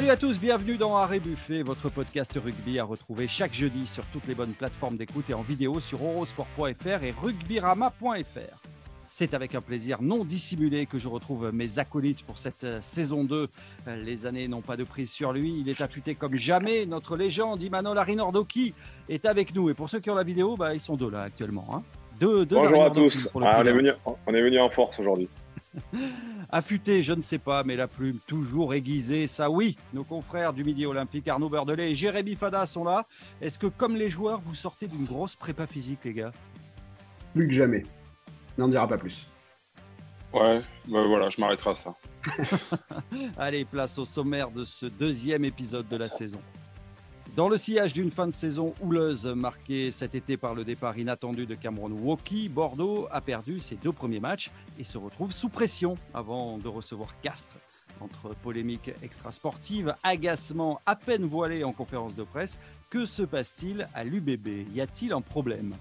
Salut à tous, bienvenue dans Arrêt Buffet, votre podcast rugby à retrouver chaque jeudi sur toutes les bonnes plateformes d'écoute et en vidéo sur eurosport.fr et rugbyrama.fr. C'est avec un plaisir non dissimulé que je retrouve mes acolytes pour cette euh, saison 2. Euh, les années n'ont pas de prise sur lui. Il est affûté comme jamais. Notre légende, Imanol Arinordoki, est avec nous. Et pour ceux qui ont la vidéo, bah, ils sont deux là actuellement. Hein. Deux, Bonjour à tous. Ah, on, est venu, on est venu en force aujourd'hui. Affûté, je ne sais pas, mais la plume toujours aiguisée, ça oui. Nos confrères du Midi Olympique, Arnaud Berdelet et Jérémy Fada sont là. Est-ce que, comme les joueurs, vous sortez d'une grosse prépa physique, les gars? Plus que jamais. N'en dira pas plus. Ouais, ben voilà, je m'arrêterai à ça. Allez, place au sommaire de ce deuxième épisode de la saison. Dans le sillage d'une fin de saison houleuse marquée cet été par le départ inattendu de Cameron Woki, Bordeaux a perdu ses deux premiers matchs et se retrouve sous pression avant de recevoir Castres. Entre polémiques extrasportives, agacement à peine voilé en conférence de presse, que se passe-t-il à l'UBB Y a-t-il un problème?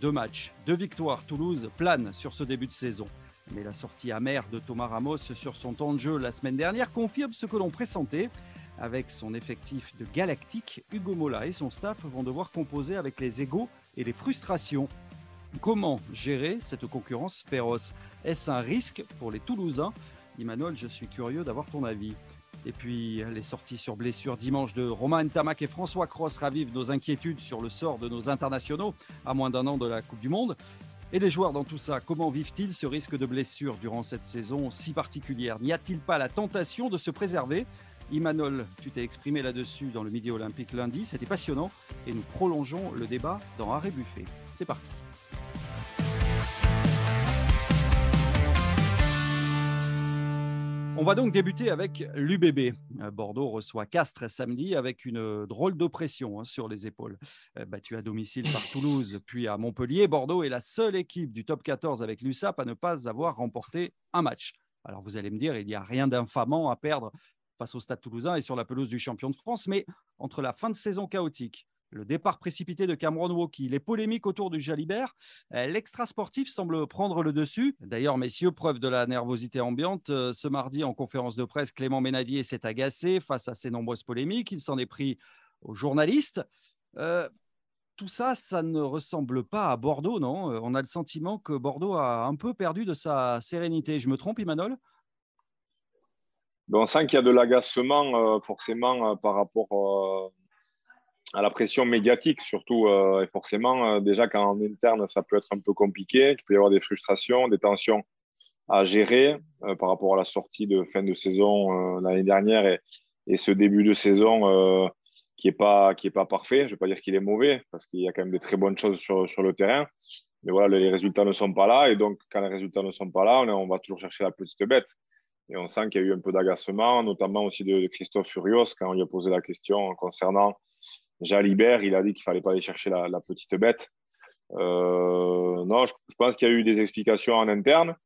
Deux matchs, deux victoires, Toulouse plane sur ce début de saison. Mais la sortie amère de Thomas Ramos sur son temps de jeu la semaine dernière confirme ce que l'on pressentait avec son effectif de galactique, Hugo Mola et son staff vont devoir composer avec les égaux et les frustrations. Comment gérer cette concurrence féroce? Est-ce un risque pour les Toulousains? Emmanuel, je suis curieux d'avoir ton avis. Et puis, les sorties sur blessure dimanche de Romain Ntamak et François Cross ravivent nos inquiétudes sur le sort de nos internationaux à moins d'un an de la Coupe du Monde. Et les joueurs dans tout ça, comment vivent-ils ce risque de blessure durant cette saison si particulière? N'y a-t-il pas la tentation de se préserver? Imanol, tu t'es exprimé là-dessus dans le Midi Olympique lundi, c'était passionnant et nous prolongeons le débat dans Arrêt Buffet. C'est parti. On va donc débuter avec l'UBB. Euh, Bordeaux reçoit Castres samedi avec une drôle d'oppression hein, sur les épaules. Euh, battu à domicile par Toulouse, puis à Montpellier, Bordeaux est la seule équipe du top 14 avec l'USAP à ne pas avoir remporté un match. Alors vous allez me dire, il n'y a rien d'infamant à perdre face au Stade toulousain et sur la pelouse du champion de France. Mais entre la fin de saison chaotique, le départ précipité de Cameron Woki, les polémiques autour du Jalibert, euh, l'extra sportif semble prendre le dessus. D'ailleurs, messieurs, preuve de la nervosité ambiante, euh, ce mardi en conférence de presse, Clément Ménadier s'est agacé face à ces nombreuses polémiques. Il s'en est pris aux journalistes. Euh, tout ça, ça ne ressemble pas à Bordeaux, non? On a le sentiment que Bordeaux a un peu perdu de sa sérénité. Je me trompe, Imanol? On sent qu'il y a de l'agacement forcément par rapport à la pression médiatique surtout. et forcément, déjà qu'en interne, ça peut être un peu compliqué, qu'il peut y avoir des frustrations, des tensions à gérer par rapport à la sortie de fin de saison l'année dernière et, ce début de saison qui n'est pas, pas parfait. Je ne vais pas dire qu'il est mauvais, parce qu'il y a quand même des très bonnes choses sur, sur, le terrain. Mais voilà, les résultats ne sont pas là. Et donc, quand les résultats ne sont pas là, on, va toujours chercher la petite bête. Et on sent qu'il y a eu un peu d'agacement, notamment aussi de, Christophe Furios, quand on lui a posé la question concernant Jalibert. Il a dit qu'il fallait pas aller chercher la, petite bête. Euh, non, je, pense qu'il y a eu des explications en interne,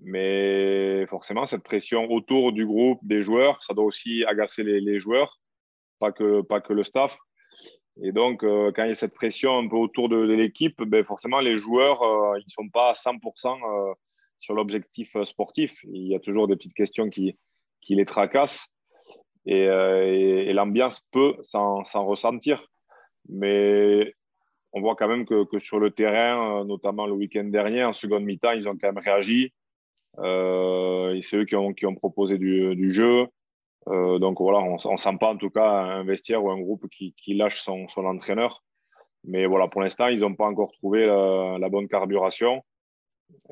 mais forcément, cette pression autour du groupe, des joueurs, ça doit aussi agacer les, joueurs, pas que, pas le staff. Et donc, euh, quand il y a cette pression un peu autour de, l'équipe, ben forcément, les joueurs, euh, ils ne sont pas à 100% sur l'objectif sportif. Il y a toujours des petites questions qui, qui les tracassent et, euh, l'ambiance peut s'en ressentir. Mais on voit quand même que, sur le terrain, euh, notamment le week-end dernier, en seconde mi-temps, ils ont quand même réagi. Euh, c'est eux qui ont, proposé du, jeu. donc voilà, on ne sent pas en tout cas un vestiaire ou un groupe qui, lâche son, entraîneur. Mais voilà, pour l'instant, ils n'ont pas encore trouvé la, bonne carburation.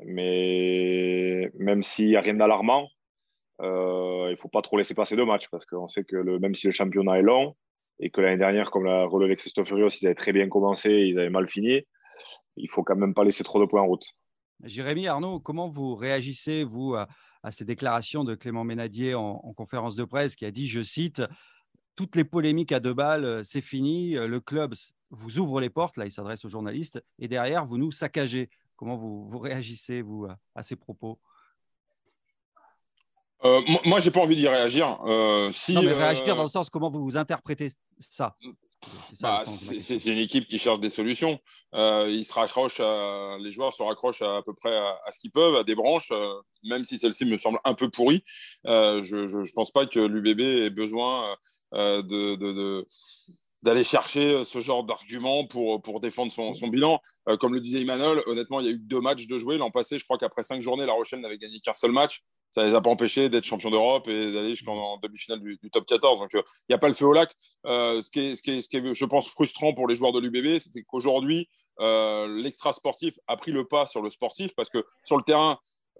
Mais même s'il n'y a rien d'alarmant, il ne faut pas trop laisser passer deux matchs parce qu'on sait que même si le championnat est long et que l'année dernière, comme l'a relevé Christophe Furios, ils avaient très bien commencé, ils avaient mal fini, il faut quand même pas laisser trop de points en route. Jérémy Arnaud, comment vous réagissez, vous, à, ces déclarations de Clément Ménadier en, en, conférence de presse qui a dit, je cite, toutes les polémiques à deux balles, euh, c'est fini, le club vous ouvre les portes, là il s'adresse aux journalistes, et derrière, vous nous saccagez. Comment vous, vous réagissez, vous, à, ces propos? Euh, moi, j'ai pas envie d'y réagir. Euh, si, non, mais réagir euh, dans le sens comment vous interprétez ça Bah, c'est une équipe qui cherche des solutions. Euh, ils se raccrochent les joueurs se raccrochent à, peu près à, ce qu'ils peuvent, à des branches, euh, même si celle-ci me semble un peu pourrie. Euh, je ne pense pas que l'UBB ait besoin de, d'aller chercher ce genre d'argument pour, pour défendre son, son bilan. comme le disait Emmanuel, honnêtement, il y a eu deux matchs de jouer. L'an passé, je crois qu'après cinq journées, La Rochelle n'avait gagné qu'un seul match ça ne les a pas empêchés d'être champions d'Europe et d'aller jusqu'en demi-finale du, top 14. Donc, euh, il n'y a pas le feu au lac. Euh, ce, qui est, ce, qui ce, qui est, je pense, frustrant pour les joueurs de l'UBB, c'est qu'aujourd'hui, euh, l'extra sportif a pris le pas sur le sportif parce que sur le terrain,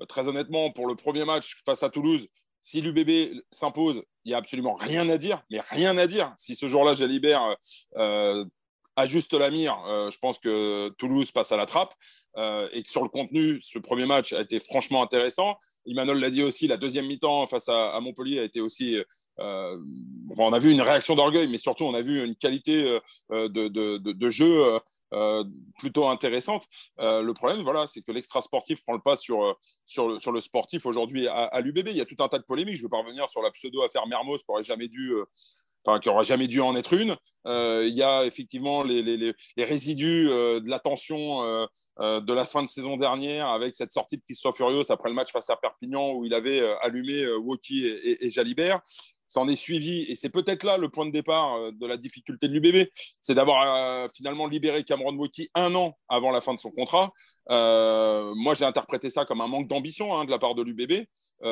très honnêtement, pour le premier match face à Toulouse, si l'UBB s'impose, il n'y a absolument rien à dire, mais rien à dire. Si ce jour-là, Jalibert ajuste la mire, je pense que Toulouse passe à la trappe. et que sur le contenu, ce premier match a été franchement intéressant. Emmanuel l'a dit aussi, la deuxième mi-temps face à, Montpellier a été aussi. Euh, on a vu une réaction d'orgueil, mais surtout on a vu une qualité euh, de, jeu euh, plutôt intéressante. le problème, voilà, c'est que l'extra sportif prend le pas sur, le, sur le sportif aujourd'hui à, l'UBB. Il y a tout un tas de polémiques. Je ne veux pas revenir sur la pseudo-affaire Mermoz qui n'aurait jamais dû qui n'aura jamais dû en être une. Euh, il y a effectivement les, résidus euh, de la tension euh, de la fin de saison dernière avec cette sortie de Christophe Furios après le match face à Perpignan où il avait allumé Woki et, Jalibert s'en est suivi, et c'est peut-être là le point de départ de la difficulté de l'UBB, c'est d'avoir finalement libéré Cameron Woki un an avant la fin de son contrat. Moi, j'ai interprété ça comme un manque d'ambition hein, de la part de l'UBB,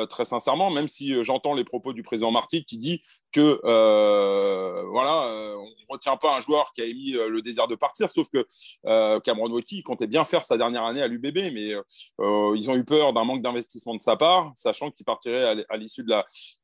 très sincèrement, même si j'entends les propos du président Marty qui dit que euh, voilà, euh, on ne retient pas un joueur qui a émis euh, le désir de partir, sauf que Cameron Wauki comptait bien faire sa dernière année à l'UBB, mais ils ont eu peur d'un manque d'investissement de sa part, sachant qu'il partirait à l'issue de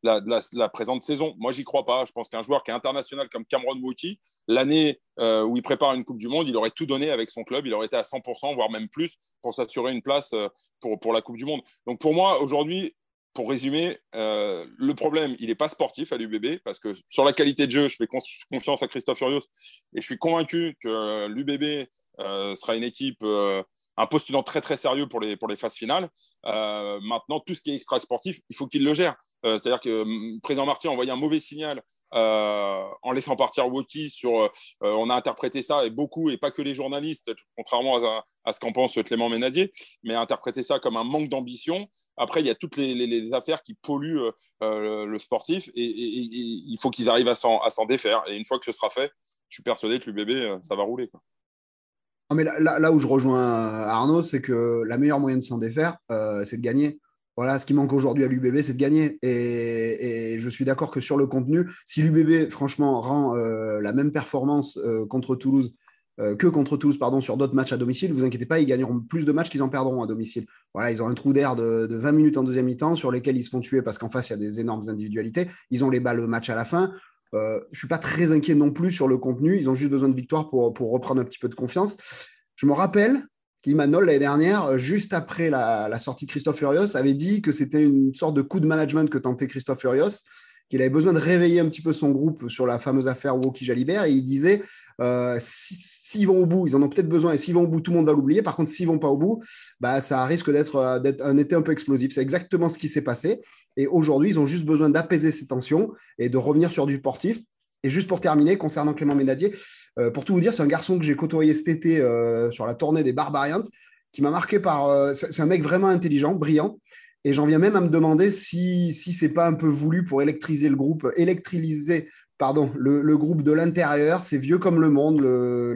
la, présente saison. Moi, j'y crois pas. Je pense qu'un joueur qui est international comme Cameron Wauki, l'année où il prépare une Coupe du Monde, il aurait tout donné avec son club, il aurait été à 100%, voire même plus, pour s'assurer une place pour, pour la Coupe du Monde. Donc pour moi, aujourd'hui, pour résumer, euh, le problème, il n'est pas sportif à l'UBB, parce que sur la qualité de jeu, je fais confiance à Christophe Furios, et je suis convaincu que l'UBB euh, sera une équipe, euh, un postulant très très sérieux pour les, pour les phases finales. maintenant, tout ce qui est extra sportif, il faut qu'il le gère. C'est-à-dire que le président Marty a envoyé un mauvais signal euh, en laissant partir Woki sur. Euh, on a interprété ça, et beaucoup, et pas que les journalistes, contrairement à, ce qu'en pense Clément Ménadier, mais a interprété ça comme un manque d'ambition. Après, il y a toutes les, affaires qui polluent euh, le sportif, et, il faut qu'ils arrivent à s'en défaire. Et une fois que ce sera fait, je suis persuadé que l'UBB, ça va rouler. Mais là, là, où je rejoins Arnaud, c'est que la meilleure moyen de s'en défaire, c'est de gagner. Voilà, ce qui manque aujourd'hui à l'UBB, c'est de gagner. Et, je suis d'accord que sur le contenu, si l'UBB, franchement, rend euh, la même performance euh, contre Toulouse euh, que contre Toulouse, pardon, sur d'autres matchs à domicile, vous inquiétez pas, ils gagneront plus de matchs qu'ils en perdront à domicile. Voilà, ils ont un trou d'air de, 20 minutes en deuxième mi-temps sur lesquels ils se font tuer parce qu'en face, il y a des énormes individualités. Ils ont les balles match à la fin. je ne suis pas très inquiet non plus sur le contenu. Ils ont juste besoin de victoire pour, pour reprendre un petit peu de confiance. Je me rappelle, Manol, l'année dernière, euh, juste après la, sortie de Christophe Furios, avait dit que c'était une sorte de coup de management que tentait Christophe Furios, qu'il avait besoin de réveiller un petit peu son groupe sur la fameuse affaire Woki Jalibert. Et il disait euh, s'ils vont au bout, ils en ont peut-être besoin, et s'ils vont au bout, tout le monde va l'oublier. Par contre, s'ils vont pas au bout, bah, ça risque d'être euh, un été un peu explosif. C'est exactement ce qui s'est passé. Et aujourd'hui, ils ont juste besoin d'apaiser ces tensions et de revenir sur du sportif. Et juste pour terminer, concernant Clément Ménadier, euh, pour tout vous dire, c'est un garçon que j'ai côtoyé cet été euh, sur la tournée des Barbarians, qui m'a marqué par. Euh, c'est un mec vraiment intelligent, brillant. Et j'en viens même à me demander si, si c'est pas un peu voulu pour électriser le groupe, électriser pardon, le, groupe de l'intérieur. C'est vieux comme le monde,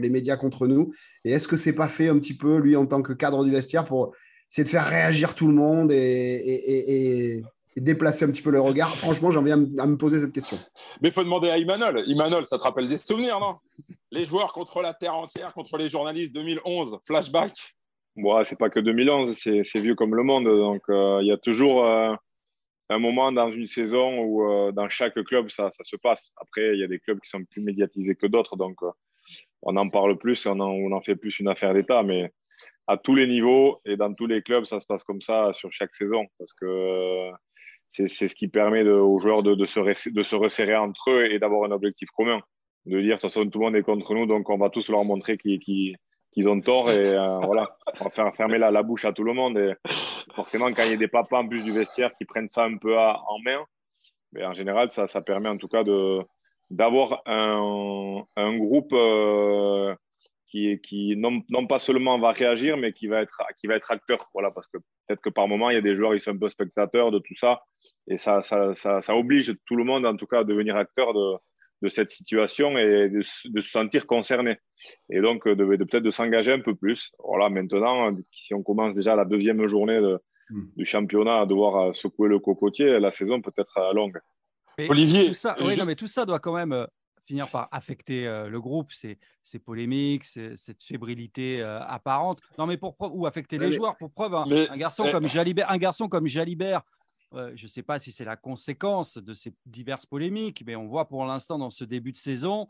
les médias contre nous. Et est-ce que c'est pas fait un petit peu, lui, en tant que cadre du vestiaire, pour essayer de faire réagir tout le monde et, et déplacer un petit peu le regard Franchement, j'en viens à me poser cette question. Mais il faut demander à Imanol. Imanol, ça te rappelle des souvenirs, non? Les joueurs contre la terre entière, contre les journalistes 2011, flashback Ce C'est pas que 2011, c'est vieux comme le monde. Donc, euh, il y a toujours euh, un moment dans une saison où, euh, dans chaque club, ça, ça, se passe. Après, il y a des clubs qui sont plus médiatisés que d'autres. Donc, on en parle plus, on en, on en fait plus une affaire d'État. Mais à tous les niveaux et dans tous les clubs, ça se passe comme ça sur chaque saison. Parce que c'est ce qui permet aux joueurs de, se, resserrer entre eux et d'avoir un objectif commun. De dire, de toute façon, tout le monde est contre nous, donc on va tous leur montrer qu'ils ont tort et euh, voilà, on va faire fermer la, bouche à tout le monde. Et forcément, quand il y a des papas en plus du vestiaire qui prennent ça un peu en main, mais en général, ça, permet en tout cas d'avoir un, un, groupe euh, qui, qui non, non, pas seulement va réagir, mais qui va être, qui va être acteur. Voilà, parce que peut-être que par moment, il y a des joueurs qui sont un peu spectateurs de tout ça. Et ça, ça, ça, ça oblige tout le monde, en tout cas, à devenir acteur de, de cette situation et de, de, se sentir concerné. Et donc, de, de peut-être de s'engager un peu plus. Voilà, maintenant, si on commence déjà la deuxième journée de, hmm. du championnat à devoir secouer le cocotier, la saison peut être longue. Olivier. Tout ça, oui, non, mais tout ça doit quand même euh, finir par affecter euh, le groupe, ces, ces polémiques, cette fébrilité euh, apparente. Non, mais pour ou affecter les joueurs. Pour preuve, un, garçon comme Jalibert, un garçon comme Jalibert, je ne sais pas si c'est la conséquence de ces diverses polémiques, mais on voit pour l'instant dans ce début de saison,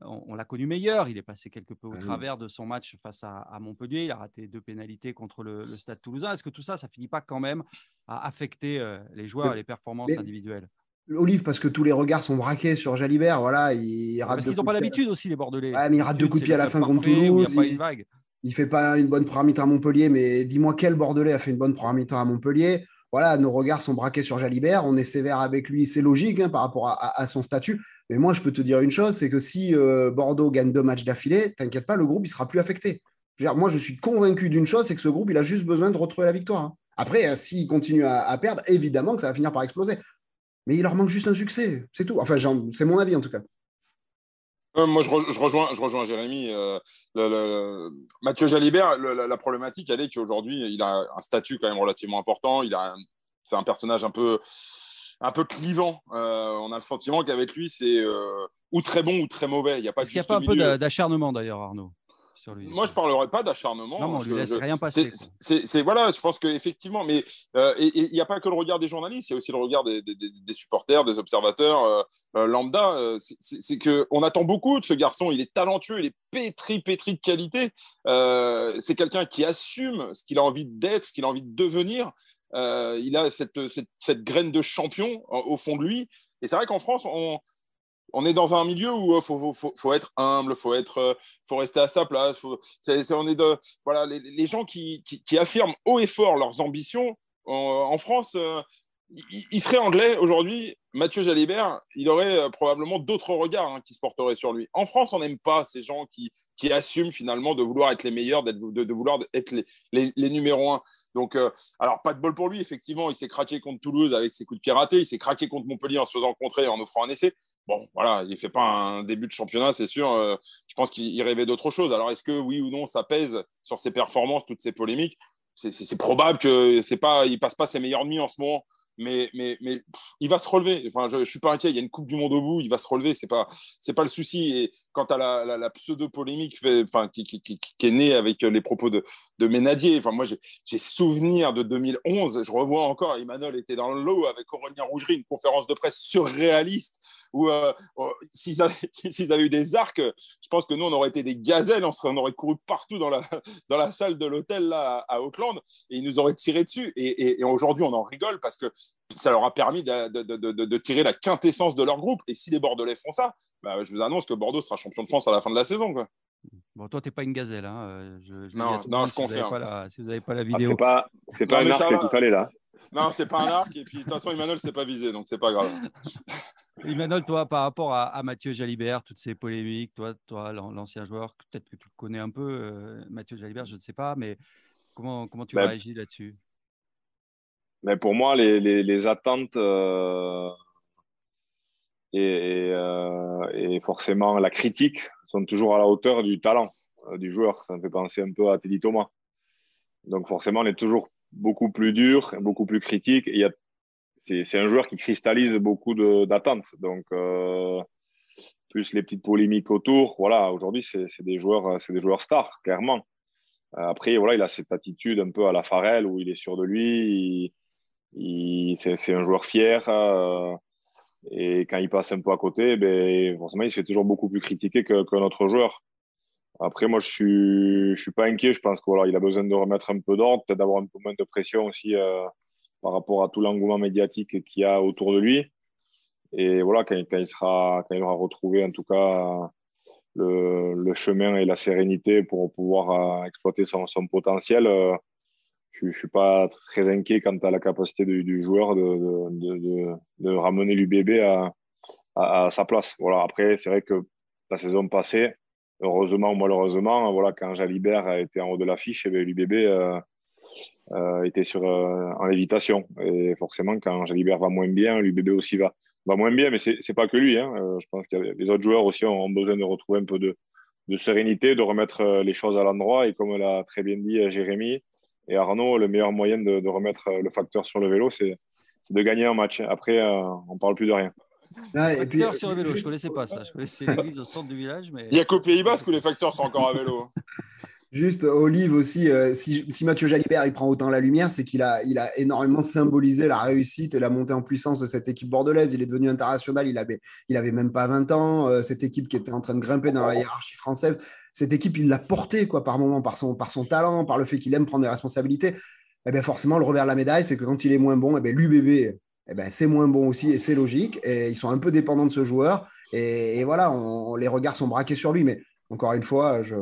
on, l'a connu meilleur. Il est passé quelque peu au ah travers de son match face à, Montpellier. Il a raté deux pénalités contre le, Stade Toulousain. Est-ce que tout ça, ça finit pas quand même à affecter les joueurs et les performances individuelles? Olive, parce que tous les regards sont braqués sur Jalibert. Voilà, il rate parce qu'ils n'ont pas l'habitude aussi, les Bordelais. mais il rate deux coups de pied à la fin contre Toulouse. Il, ne fait pas une bonne première mi-temps à Montpellier, mais dis-moi quel Bordelais a fait une bonne première mi-temps à Montpellier. Voilà, nos regards sont braqués sur Jalibert. On est sévère avec lui, c'est logique hein, par rapport à, son statut. Mais moi, je peux te dire une chose c'est que si euh, Bordeaux gagne deux matchs d'affilée, t'inquiète pas, le groupe, il sera plus affecté. moi, je suis convaincu d'une chose c'est que ce groupe, il a juste besoin de retrouver la victoire. Hein. Après, euh, s'il continue à, perdre, évidemment que ça va finir par exploser mais il leur manque juste un succès, c'est tout. Enfin, c'est mon avis en tout cas. Euh, moi, je, rejoins, je rejoins Jérémy. Euh, le, Mathieu Jalibert, la, problématique, elle est qu'aujourd'hui, il a un statut quand même relativement important. Il a, c'est un personnage un peu, un peu clivant. Euh, on a le sentiment qu'avec lui, c'est ou très bon ou très mauvais. Il n'y a pas. Est-ce qu'il n'y a pas un peu d'acharnement d'ailleurs, Arnaud moi, je parlerai pas d'acharnement. Non, je, laisse rien passer. C'est voilà, je pense qu'effectivement, mais euh, il n'y a pas que le regard des journalistes, il y a aussi le regard des, supporters, des observateurs euh, euh, lambda. C'est que on attend beaucoup de ce garçon. Il est talentueux, il est pétri, pétri de qualité. c'est quelqu'un qui assume ce qu'il a envie d'être, ce qu'il a envie de devenir. il a cette, cette, cette, graine de champion au fond de lui. Et c'est vrai qu'en France, on, on est dans un milieu où il euh, faut, faut, être humble, faut être, euh, faut rester à sa place. on est de, voilà, les, gens qui, affirment haut et fort leurs ambitions en, France, euh, ils, seraient anglais aujourd'hui. Mathieu Jalibert, il aurait probablement d'autres regards hein, qui se porteraient sur lui. En France, on n'aime pas ces gens qui, qui assument finalement de vouloir être les meilleurs, de, de, vouloir être les, les, les numéros un. Donc, alors, pas de bol pour lui, effectivement. Il s'est craqué contre Toulouse avec ses coups de pied ratés. Il s'est craqué contre Montpellier en se faisant contrer et en offrant un essai. Bon, voilà, il ne fait pas un début de championnat, c'est sûr. Euh, je pense qu'il rêvait d'autre chose. Alors, est-ce que oui ou non, ça pèse sur ses performances, toutes ces polémiques? C'est probable qu'il ne passe pas ses meilleures nuits en ce moment mais, mais, mais il va se relever. Enfin, je ne suis pas inquiet. Il y a une Coupe du Monde au bout. Il va se relever. Ce n'est pas, pas le souci. Et quant à la, pseudo-polémique enfin, qui, est née avec les propos de, de Ménadier, enfin, moi, j'ai souvenir de 2011. Je revois encore, Emmanuel était dans le lot avec Aurélien Rougerie, une conférence de presse surréaliste où euh, oh, s'ils avaient, eu des arcs, je pense que nous, on aurait été des gazelles. On, serait, on aurait couru partout dans la, dans la salle de l'hôtel là, à Auckland et ils nous auraient tiré dessus. Et, aujourd'hui, on en rigole parce que ça leur a permis de, tirer la quintessence de leur groupe. Et si les Bordelais font ça, bah, je vous annonce que Bordeaux sera champion de France à la fin de la saison. Bon, toi, tu n'es pas une gazelle. Hein. Euh, je, non, non je confirme. si vous n'avez pas la ah, vidéo. Ah, c'est pas, pas un arc qu'il fallait là. Non, c'est pas un arc. Et puis, de toute façon, Emmanuel, c'est pas visé, donc c'est pas grave. Emmanuel, toi, par rapport à, Mathieu Jalibert, toutes ces polémiques, toi, toi l'ancien joueur, peut-être que tu le connais un peu, euh, Mathieu Jalibert, je ne sais pas, mais comment, comment tu ben, réagis là-dessus? mais pour moi, les, les, attentes euh, et, euh, et, forcément la critique sont toujours à la hauteur du talent euh, du joueur. Ça me fait penser un peu à Teddy Thomas. Donc forcément, on est toujours beaucoup plus dur, beaucoup plus critique. C'est un joueur qui cristallise beaucoup d'attentes. Donc, plus les petites polémiques autour. Voilà, aujourd'hui, c'est des, joueurs, des joueurs stars, clairement. Après, voilà, il a cette attitude un peu à la Farrell où il est sûr de lui. C'est un joueur fier. Euh, et quand il passe un peu à côté, ben, forcément, il se fait toujours beaucoup plus critiquer qu'un que autre joueur. Après, moi, je suis, je suis pas inquiet. Je pense qu'il voilà, a besoin de remettre un peu d'ordre, peut-être d'avoir un peu moins de pression aussi euh, par rapport à tout l'engouement médiatique qu'il y a autour de lui. Et voilà, quand, il sera, quand il aura retrouvé en tout cas le, chemin et la sérénité pour pouvoir euh, exploiter son, son potentiel, je ne suis pas très inquiet quant à la capacité du, joueur de, de, de, ramener l'UBB à, à, sa place. Voilà. Après, c'est vrai que la saison passée, heureusement ou malheureusement, voilà, quand Jalibert été en haut de l'affiche, eh l'UBB euh, euh, était sur, euh, en lévitation. Et forcément, quand Jalibert va moins bien, l'UBB aussi va, va moins bien. Mais ce n'est pas que lui. Hein. je pense que les autres joueurs aussi ont, besoin de retrouver un peu de, de sérénité, de remettre les choses à l'endroit. Et comme l'a très bien dit Jérémy et Arnaud, le meilleur moyen de, de remettre le facteur sur le vélo, c'est de gagner un match. Après, on ne parle plus de rien. Ah, et puis, sur le vélo, je ne connaissais pas ça. Je connaissais l'église au centre du village. Mais... Il n'y a qu'au Pays Basque où les facteurs sont encore à vélo. Juste, Olive aussi, euh, si, Mathieu Jalibert il prend autant la lumière, c'est qu'il a, il a énormément symbolisé la réussite et la montée en puissance de cette équipe bordelaise. Il est devenu international, il avait, il avait même pas 20 ans. Euh, cette équipe qui était en train de grimper dans la hiérarchie française, cette équipe, il l'a portée quoi, par moment, par son, par son talent, par le fait qu'il aime prendre des responsabilités. Et eh bien forcément, le revers de la médaille, c'est que quand il est moins bon, eh bien l'UBB, eh ben, c'est moins bon aussi et c'est logique. Et ils sont un peu dépendants de ce joueur. Et, voilà, les regards sont braqués sur lui. Mais encore une fois, je.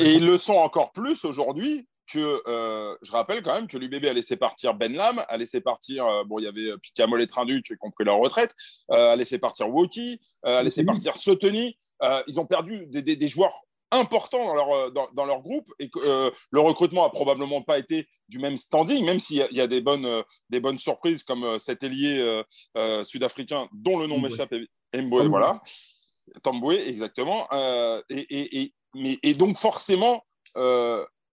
et, ils le sont encore plus aujourd'hui que euh, je rappelle quand même que l'UBB a laissé partir Ben Lam, a laissé partir, euh, bon, il y avait Picamol et Trindu qui ont compris leur retraite, euh, a laissé partir Woki, a laissé partir Soteni. ils ont perdu des, des, des, joueurs important dans leur, euh, dans, leur groupe et que euh, le recrutement a probablement pas été du même standing, même s'il y, a des bonnes, euh, des bonnes surprises comme cet ailier sud-africain dont le nom m'échappe, Mboué, voilà. Tamboué, exactement. Et, et, mais, et, donc, forcément,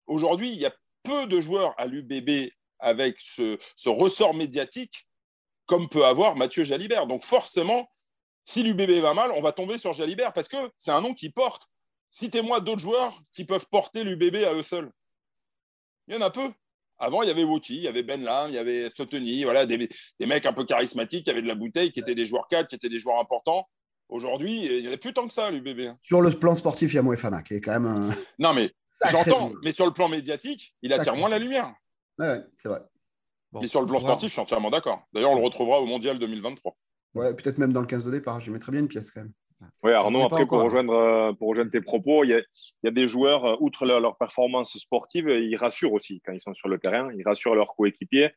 aujourd'hui, il y a peu de joueurs à l'UBB avec ce, ce, ressort médiatique comme peut avoir Mathieu Jalibert. Donc, forcément, si l'UBB va mal, on va tomber sur Jalibert parce que c'est un nom qui porte Citez-moi d'autres joueurs qui peuvent porter l'UBB à eux seuls. Il y en a peu. Avant, il y avait Woki, il y avait Ben Lam, il y avait Soteni, voilà, des, mecs un peu charismatiques, qui avaient de la bouteille, qui étaient des joueurs cadres, qui étaient des joueurs importants. Aujourd'hui, il n'y en a plus tant que ça, l'UBB. Sur le plan sportif, il y a Moefana, qui est quand même un... Non, mais j'entends, mais sur le plan médiatique, il attire moins la lumière. Oui, c'est vrai. et sur le plan sportif, je suis entièrement d'accord. D'ailleurs, on le retrouvera au Mondial 2023. Ouais, peut-être même dans le 15 de départ. Je mettrais bien une pièce quand même. Oui, Arnaud, après, pour rejoindre, euh, pour rejoindre tes propos, il y a, des joueurs, euh, outre leur, performance sportive, ils rassurent aussi quand ils sont sur le terrain. Ils rassurent leurs coéquipiers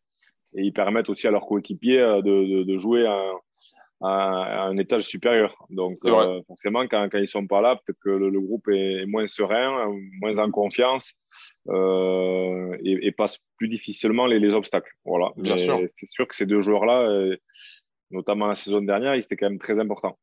et ils permettent aussi à leurs coéquipiers euh, de, jouer à, un étage supérieur. Donc, forcément, quand, quand ils ne sont pas là, peut-être que le, groupe est, moins serein, moins en confiance et, passe plus difficilement les, obstacles. Voilà. C'est sûr que ces deux joueurs-là, notamment la saison dernière, ils étaient quand même très importants.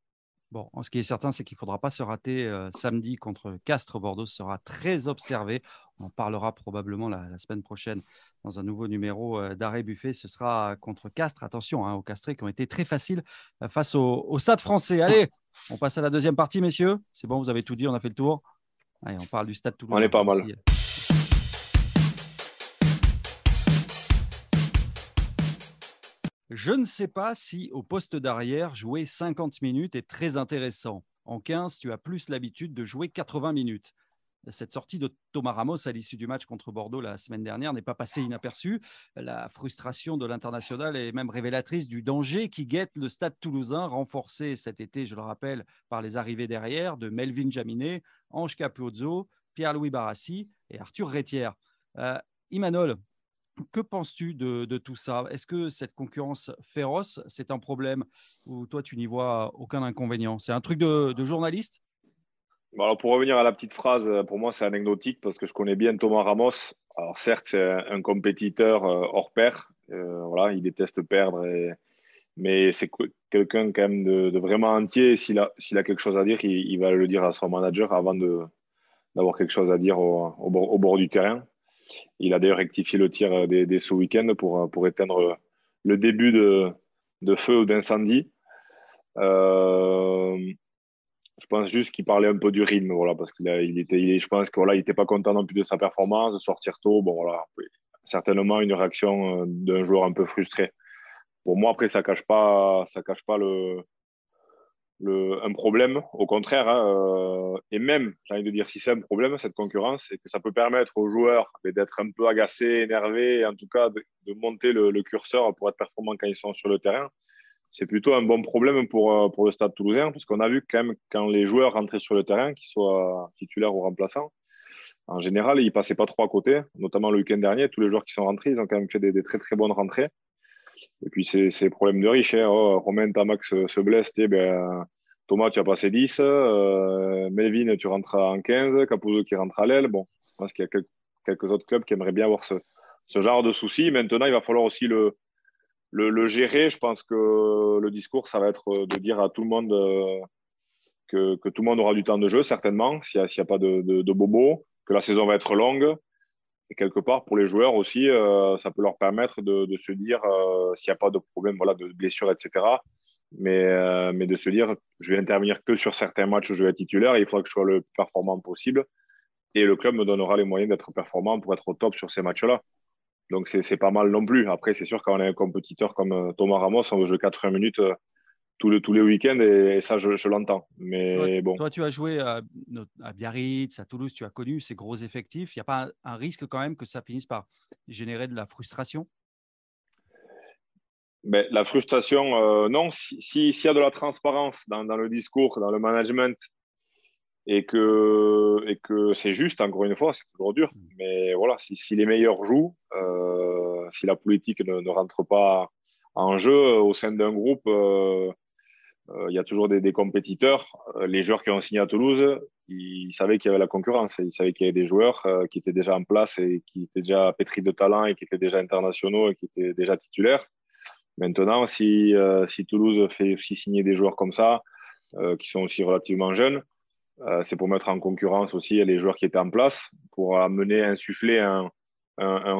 Bon, ce qui est certain, c'est qu'il ne faudra pas se rater euh, samedi contre Castres. Bordeaux sera très observé. On en parlera probablement la, semaine prochaine dans un nouveau numéro euh, d'arrêt buffet. Ce sera contre Castres. Attention hein, aux Castrés qui ont été très faciles euh, face au, Stade français. Allez, on passe à la deuxième partie, messieurs. C'est bon, vous avez tout dit, on a fait le tour. Allez, on parle du Stade Toulousain. On est pas mal. Je ne sais pas si au poste d'arrière, jouer 50 minutes est très intéressant. En 15, tu as plus l'habitude de jouer 80 minutes. Cette sortie de Thomas Ramos à l'issue du match contre Bordeaux la semaine dernière n'est pas passée inaperçue. La frustration de l'international est même révélatrice du danger qui guette le stade toulousain, renforcé cet été, je le rappelle, par les arrivées derrière de Melvin Jaminet, Ange Capuzzo, Pierre-Louis Barassi et Arthur Rétière. Euh, Imanol, que penses-tu de, tout ça? Est-ce que cette concurrence féroce, c'est un problème ou toi, tu n'y vois aucun inconvénient? C'est un truc de, journaliste? Alors pour revenir à la petite phrase, pour moi c'est anecdotique parce que je connais bien Thomas Ramos. Alors certes c'est un compétiteur euh, hors pair, euh, voilà, il déteste perdre, mais c'est quelqu'un quand même de, vraiment entier. S'il a, quelque chose à dire, il, va le dire à son manager avant d'avoir quelque chose à dire au, bord, du terrain. Il a d'ailleurs rectifié le tir dès, ce week-end pour, pour éteindre le début de, feu ou d'incendie. Euh, je pense juste qu'il parlait un peu du rythme, voilà, parce qu'il il était, je pense qu'il n'était pas content non plus de sa performance, de sortir tôt. Certainement une réaction euh, d'un joueur un peu frustré. Pour moi, après, ça cache pas, ça cache pas le, un problème. Au contraire, hein, euh, et même, j'ai envie de dire, si c'est un problème, cette concurrence, c'est que ça peut permettre aux joueurs d'être un peu agacés, énervés, et en tout cas de, monter le, curseur pour être performants quand ils sont sur le terrain. C'est plutôt un bon problème pour, euh, pour le Stade toulousain, parce qu'on a vu quand même quand les joueurs rentraient sur le terrain, qu'ils soient titulaires ou remplaçants, en général, ils passaient pas trop à côté, notamment le week-end dernier. Tous les joueurs qui sont rentrés, ils ont quand même fait des, très très bonnes rentrées. Et puis, c'est problème de riche. Hein. Oh, Romain Tamax se, blesse, ben, Thomas, tu as passé 10. Melvin, tu rentres en 15. Capuzzo qui rentre à l'aile. Bon, je pense qu'il y a quelques, autres clubs qui aimeraient bien avoir ce, genre de soucis. Maintenant, il va falloir aussi le, gérer. Je pense que le discours, ça va être de dire à tout le monde que, que tout le monde aura du temps de jeu, certainement, s'il n'y a, pas de, de, bobo, que la saison va être longue. Et quelque part, pour les joueurs aussi, euh, ça peut leur permettre de, se dire, euh, s'il n'y a pas de problème voilà, de blessure, etc., mais, euh, mais de se dire, je vais intervenir que sur certains matchs où je vais être titulaire et il faudra que je sois le plus performant possible. Et le club me donnera les moyens d'être performant pour être au top sur ces matchs-là. Donc, c'est pas mal non plus. Après, c'est sûr, quand on est un compétiteur comme Thomas Ramos, on veut jouer 80 minutes tous les, tous les week-ends et, ça, je, l'entends. Mais toi, bon. Toi, tu as joué à, à, Biarritz, à Toulouse, tu as connu ces gros effectifs. Il n'y a pas un, risque quand même que ça finisse par générer de la frustration? Ben, La frustration, euh, non. S'il si, y a de la transparence dans, dans, le discours, dans le management, et que, et que c'est juste, encore une fois, c'est toujours dur. Mm. Mais voilà, si, si les meilleurs jouent, euh, si la politique ne, ne rentre pas en jeu au sein d'un groupe, euh, il y a toujours des, compétiteurs. Euh, les joueurs qui ont signé à Toulouse, ils savaient qu'il y avait la concurrence. Ils savaient qu'il y avait des joueurs euh, qui étaient déjà en place et qui étaient déjà pétris de talent et qui étaient déjà internationaux et qui étaient déjà titulaires. Maintenant, si, Toulouse fait aussi signer des joueurs comme ça, qui sont aussi relativement jeunes, c'est pour mettre en concurrence aussi les joueurs qui étaient en place, pour amener, insuffler un,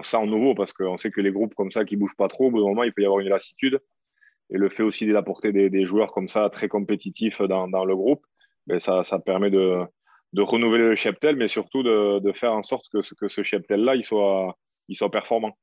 sang nouveau, parce qu'on sait que les groupes comme ça qui bougent pas trop, au bout d'un moment, il peut y avoir une lassitude. Et le fait aussi d'apporter des, joueurs comme ça, très compétitifs dans, le groupe, ben ça, permet de, renouveler le cheptel, mais surtout de, faire en sorte que, ce cheptel-là, il soit performant.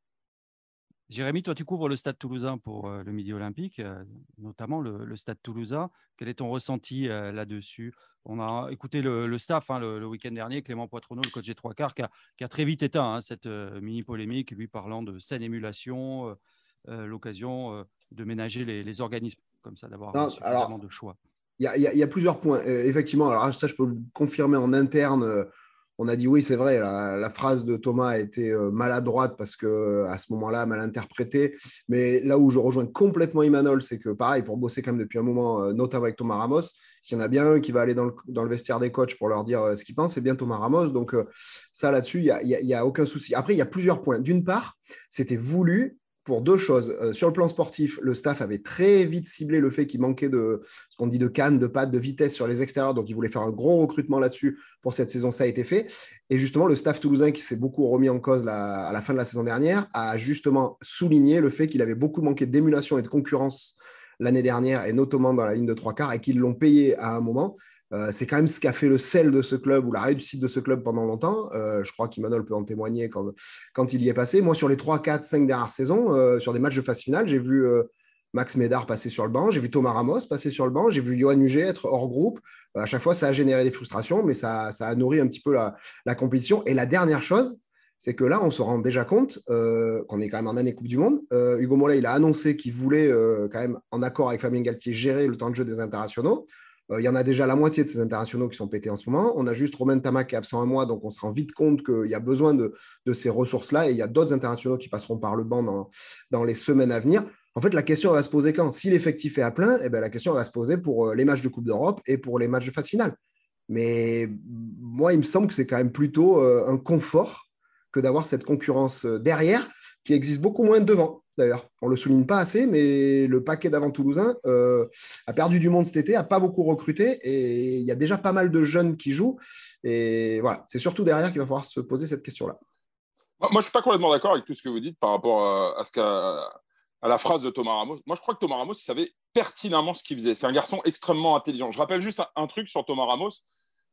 Jérémy, toi, tu couvres le Stade toulousain pour euh, le Midi Olympique, euh, notamment le, Stade toulousain. Quel est ton ressenti euh, là-dessus? On a écouté le, staff hein, le, week-end dernier, Clément Poitronneau, le coach des trois quarts, qui a, très vite éteint hein, cette mini-polémique, lui parlant de saine émulation, l'occasion de ménager les, organismes, comme ça, d'avoir suffisamment de choix. Il y, a plusieurs points. effectivement, alors ça, je peux le confirmer en interne on a dit oui, c'est vrai, la, phrase de Thomas a été euh, maladroite parce que à ce moment-là, mal interprétée. Mais là où je rejoins complètement Imanol, c'est que pareil, pour bosser quand même depuis un moment, euh, notamment avec Thomas Ramos, s'il y en a bien un qui va aller dans le, vestiaire des coachs pour leur dire euh, ce qu'il pense, c'est bien Thomas Ramos. Donc ça, là-dessus, il n'y a, aucun souci. Après, il y a plusieurs points. D'une part, c'était voulu pour deux choses. Euh, sur le plan sportif, le staff avait très vite ciblé le fait qu'il manquait de ce qu'on dit de canne, de pattes, de vitesse sur les extérieurs. Donc, il voulait faire un gros recrutement là-dessus pour cette saison. Ça a été fait. Et justement, le staff toulousain, qui s'est beaucoup remis en cause à la fin de la saison dernière, a justement souligné le fait qu'il avait beaucoup manqué d'émulation et de concurrence l'année dernière, et notamment dans la ligne de trois quarts, et qu'ils l'ont payé à un moment. Euh, c'est quand même ce qui a fait le sel de ce club ou la réussite de ce club pendant longtemps. Euh, je crois qu'Imanol peut en témoigner quand, il y est passé. Moi, sur les 3, 4, 5 dernières saisons, euh, sur des matchs de phase finale, j'ai vu Max Médard passer sur le banc, j'ai vu Thomas Ramos passer sur le banc, j'ai vu Johan Huget être hors groupe. à chaque fois, ça a généré des frustrations, mais ça, a nourri un petit peu la, la, compétition. Et la dernière chose, c'est que là, on se rend déjà compte qu'on est quand même en année Coupe du Monde. Hugo Mollet, il a annoncé qu'il voulait quand même, en accord avec Fabien Galtier, gérer le temps de jeu des internationaux. Euh, il y en a déjà la moitié de ces internationaux qui sont pétés en ce moment. On a juste Romain Tamac qui est absent un mois, donc on se rend vite compte qu'il y a besoin de, ces ressources-là et il y a d'autres internationaux qui passeront par le banc dans, les semaines à venir. En fait, la question va se poser quand? Si l'effectif est à plein, eh bien, la question va se poser pour euh, les matchs de Coupe d'Europe et pour les matchs de phase finale. Mais moi, il me semble que c'est quand même plutôt euh, un confort que d'avoir cette concurrence derrière qui existe beaucoup moins devant d'ailleurs. On ne le souligne pas assez, mais le paquet d'avant toulousain euh, a perdu du monde cet été, n'a pas beaucoup recruté, et il y a déjà pas mal de jeunes qui jouent. Et voilà, c'est surtout derrière qu'il va falloir se poser cette question-là. Moi, je ne suis pas complètement d'accord avec tout ce que vous dites par rapport à, ce la phrase de Thomas Ramos. Moi, je crois que Thomas Ramos, savait pertinemment ce qu'il faisait. C'est un garçon extrêmement intelligent. Je rappelle juste un, truc sur Thomas Ramos.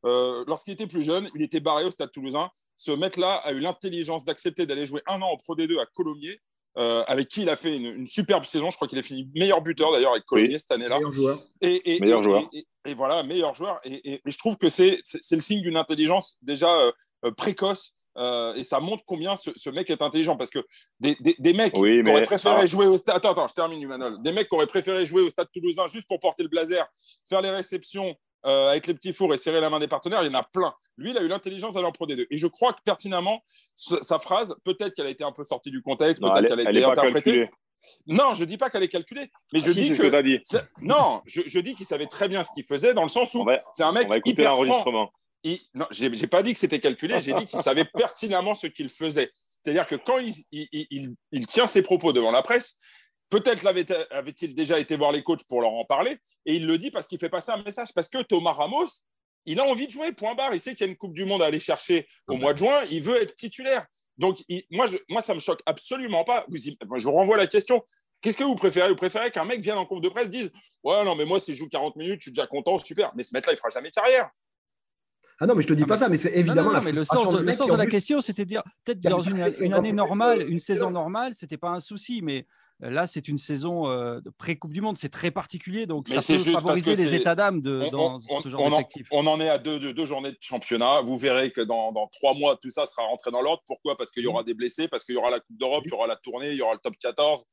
Euh, lorsqu'il était plus jeune, il était barré au Stade toulousain. Ce mec-là a eu l'intelligence d'accepter d'aller jouer un an en Pro D2 à Colomiers euh, avec qui il a fait une, superbe saison. Je crois qu'il a fini meilleur buteur d'ailleurs avec Colomiers cette année-là. Meilleur joueur. Et, meilleur joueur. Et, voilà, meilleur joueur. Et, je trouve que c'est le signe d'une intelligence déjà euh, euh, précoce. et ça montre combien ce, mec est intelligent parce que des, des, mecs qui auraient préféré jouer au stade. Attends, attends, je termine, Humanol. Des mecs qui auraient préféré jouer au stade toulousain juste pour porter le blazer, faire les réceptions, euh, avec les petits fours et serrer la main des partenaires, il y en a plein. Lui, il a eu l'intelligence d'aller en Pro D2. Et je crois que pertinemment, sa phrase, peut-être qu'elle a été un peu sortie du contexte, peut-être qu'elle a été interprétée. Non, je dis pas qu'elle est calculée, mais je Ah, si, dis que. dit. Non, je, je dis qu'il savait très bien ce qu'il faisait dans le sens où c'est un mec on va écouter hyper franc. l'enregistrement. Il- Non, j'ai j'ai pas dit que c'était calculé, j'ai dit qu'il savait pertinemment ce qu'il faisait. C'est-à-dire que quand il tient ses propos devant la presse, peut-être avait-il déjà été voir les coachs pour leur en parler, et il le dit parce qu'il fait passer un message. Parce que Thomas Ramos, il a envie de jouer, point barre. Il sait qu'il y a une Coupe du Monde à aller chercher au mois de juin, il veut être titulaire. Donc, il- moi, je, moi, ça me choque absolument pas. Vous, y- moi, je vous renvoie la question. Qu'est-ce que vous préférez? Vous préférez qu'un mec vienne en conf de presse dise Ouais, non, mais moi, si je joue 40 minutes, je suis déjà content, super. Mais ce mec-là, il fera jamais de carrière. Ah non, mais je te dis Ah, pas mais- ça, mais c'est Non, non, évidemment non, la mais le sens, le de la plus- question, c'était de dire peut-être dans une, une 50 année normale, une saison normale, c'était pas un souci, mais là, c'est une saison euh, pré-Coupe du Monde, c'est très particulier, donc Mais ça peut juste favoriser les états d'âme dans on- ce genre d'effectif. on en est à deux, deux- deux journées de championnat. Vous verrez que dans, dans trois mois, tout ça sera rentré dans l'ordre. Pourquoi? Parce qu'il y aura des blessés, parce qu'il y aura la Coupe d'Europe, il y aura la tournée, il y aura le top 14.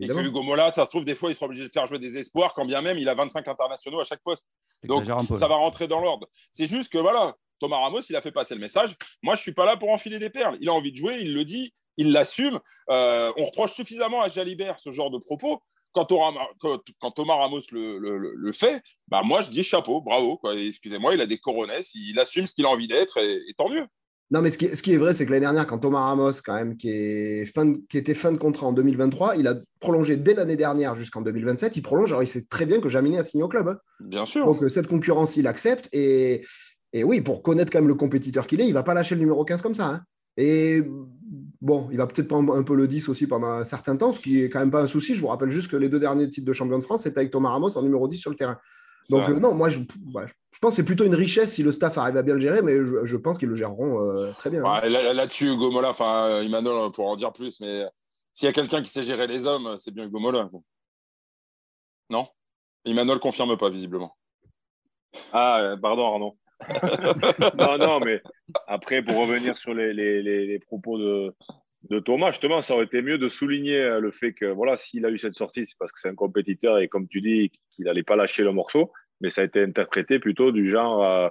Et que Hugo Mola, ça se trouve, des fois, il sera obligé de faire jouer des espoirs, quand bien même il a 25 internationaux à chaque poste. Donc, ça va rentrer dans l'ordre. C'est juste que, voilà, Thomas Ramos, il a fait passer le message. Moi, je suis pas là pour enfiler des perles. Il a envie de jouer, il le dit, il l'assume. Euh, on reproche suffisamment à Jalibert ce genre de propos. Quand Thomas, quand- Thomas Ramos le, le- fait, bah moi, je dis chapeau, bravo. Excusez-moi, il a des coronesses, il assume ce qu'il a envie d'être, et, et tant mieux. Non, mais ce qui, est, ce qui est vrai, c'est que l'année dernière, quand Thomas Ramos, quand même, qui, est fin de- qui était fin de contrat en 2023, il a prolongé dès l'année dernière jusqu'en 2027. Il prolonge, alors il sait très bien que Jaminet a signé au club. hein. Bien sûr. Donc euh, cette concurrence, il accepte. Et, et oui, pour connaître quand même le compétiteur qu'il est, il va pas lâcher le numéro 15 comme ça. hein. Et bon, il va peut-être prendre un peu le 10 aussi pendant un certain temps, ce qui est quand même pas un souci. Je vous rappelle juste que les deux derniers titres de champion de France, c'était avec Thomas Ramos en numéro 10 sur le terrain. Donc euh, non, moi je, pense que c'est plutôt une richesse si le staff arrive à bien le gérer, mais je, je pense qu'ils le géreront euh, très bien. hein. Là- Là-dessus, Hugo Mola, enfin, euh, Emmanuel pour en dire plus, mais s'il y a quelqu'un qui sait gérer les hommes, c'est bien Hugo Mola. Non? Emmanuel confirme pas, visiblement. Ah, euh, pardon, Arnaud. Non, non, mais après, pour revenir sur les, les- les- les propos de, de Thomas, justement, ça aurait été mieux de souligner euh, le fait que, voilà, s'il a eu cette sortie, c'est parce que c'est un compétiteur et, comme tu dis, qu'il n'allait pas lâcher le morceau, mais ça a été interprété plutôt du genre. euh,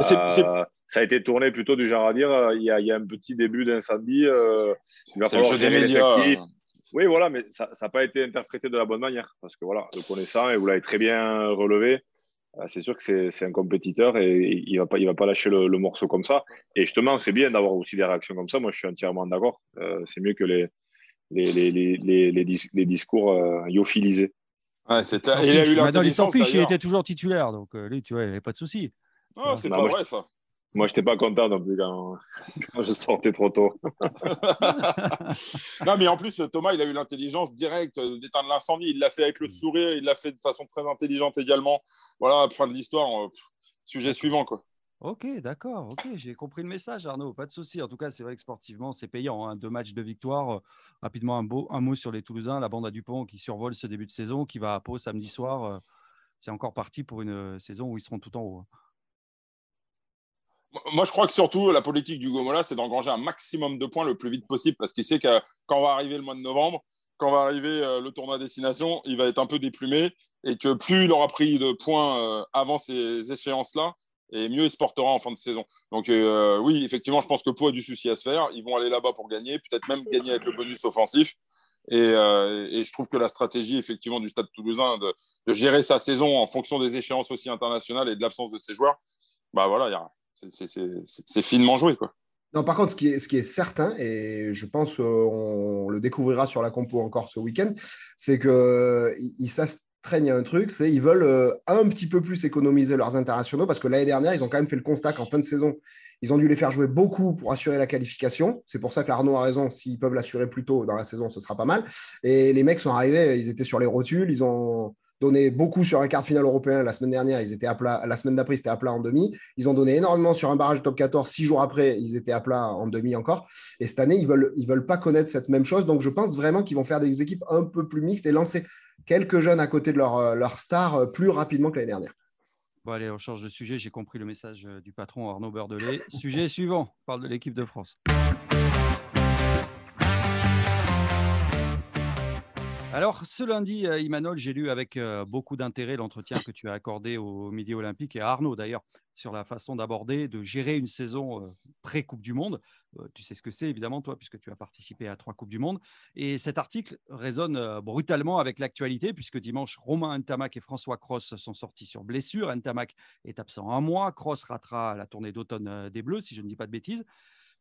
C'est- euh, c'est- ça a été tourné plutôt du genre à dire euh, il y, a, il y a un petit début d'incendie. euh, il va C'est le falloir jeu des médias. Oui, voilà, mais ça n'a pas été interprété de la bonne manière. Parce que voilà, le connaissant, et vous l'avez très bien relevé, euh, c'est sûr que c'est un compétiteur et il ne va, pas- il va pas lâcher le, le morceau comme ça. Et justement, c'est bien d'avoir aussi des réactions comme ça. Moi, je suis entièrement d'accord. Euh, c'est mieux que les, les, les, les, les, les dis- les discours euh, yophilisés. Ouais, c'est s'en Et il a eu il s'en fiche, il était toujours titulaire, donc euh, lui, tu vois, il n'avait pas de souci. Non, c'est Non, pas moi, vrai, ça. Moi, je n'étais pas content non plus quand, quand je sortais trop tôt. non, mais en plus, Thomas, il a eu l'intelligence directe d'éteindre l'incendie. Il l'a fait avec le sourire, il l'a fait de façon très intelligente également. Voilà, fin de l'histoire. euh, Sujet suivant, quoi. Ok, d'accord, ok, j'ai compris le message, Arnaud, pas de souci. En tout cas, c'est vrai que sportivement, c'est payant. hein. Deux matchs de victoire. Euh, rapidement, un, beau, un mot sur les Toulousains, la bande à Dupont qui survole ce début de saison, qui va à Pau samedi soir. Euh, C'est encore parti pour une saison où ils seront tout en haut. hein. Moi, je crois que surtout, la politique du Gomola, c'est d'engranger un maximum de points le plus vite possible parce qu'il sait que quand va arriver le mois de novembre, quand va arriver euh, le tournoi à destination, il va être un peu déplumé et que plus il aura pris de points euh, avant ces échéances-là, et mieux il se portera en fin de saison. Donc euh, oui, effectivement, je pense que Pau a du souci à se faire. Ils vont aller là-bas pour gagner, peut-être même gagner avec le bonus offensif. Et, je trouve que la stratégie effectivement du Stade Toulousain de, de gérer sa saison en fonction des échéances aussi internationales et de l'absence de ses joueurs, bah voilà, il y a- c'est- finement joué quoi. Non, par contre, ce qui est, certain, et je pense qu'on le découvrira sur la compo encore ce week-end, c'est qu'ils ils s'astreignent à un truc, c'est qu'ils veulent euh, un petit peu plus économiser leurs internationaux, parce que l'année dernière, ils ont quand même fait le constat qu'en fin de saison, ils ont dû les faire jouer beaucoup pour assurer la qualification. C'est pour ça qu'Arnaud a raison, s'ils peuvent l'assurer plus tôt dans la saison, ce sera pas mal. Et les mecs sont arrivés, ils étaient sur les rotules, ils ont donné beaucoup sur un quart de finale européen la semaine dernière, ils étaient à plat, la semaine d'après, ils étaient à plat en demi. Ils ont donné énormément sur un barrage top 14. Six jours après, ils étaient à plat en demi encore. Et cette année, ils veulent, ils veulent pas connaître cette même chose. Donc, je pense vraiment qu'ils vont faire des équipes un peu plus mixtes et lancer quelques jeunes à côté de leur, euh, leur star euh, plus rapidement que l'année dernière. Bon, allez, on change de sujet. J'ai compris le message euh, du patron Arnaud Beurdelet. sujet suivant, on parle de l'équipe de France. Alors, ce lundi, euh, Imanol, j'ai lu avec euh, beaucoup d'intérêt l'entretien que tu as accordé au Midi Olympique et à Arnaud d'ailleurs sur la façon d'aborder, de gérer une saison euh, pré-Coupe du Monde. tu sais ce que c'est, évidemment, toi, puisque tu as participé à trois Coupes du Monde. Et cet article résonne brutalement avec l'actualité, puisque dimanche, Romain Ntamak et François Cross sont sortis sur blessure. Ntamak est absent un mois. Cross ratera la tournée d'automne des Bleus, si je ne dis pas de bêtises.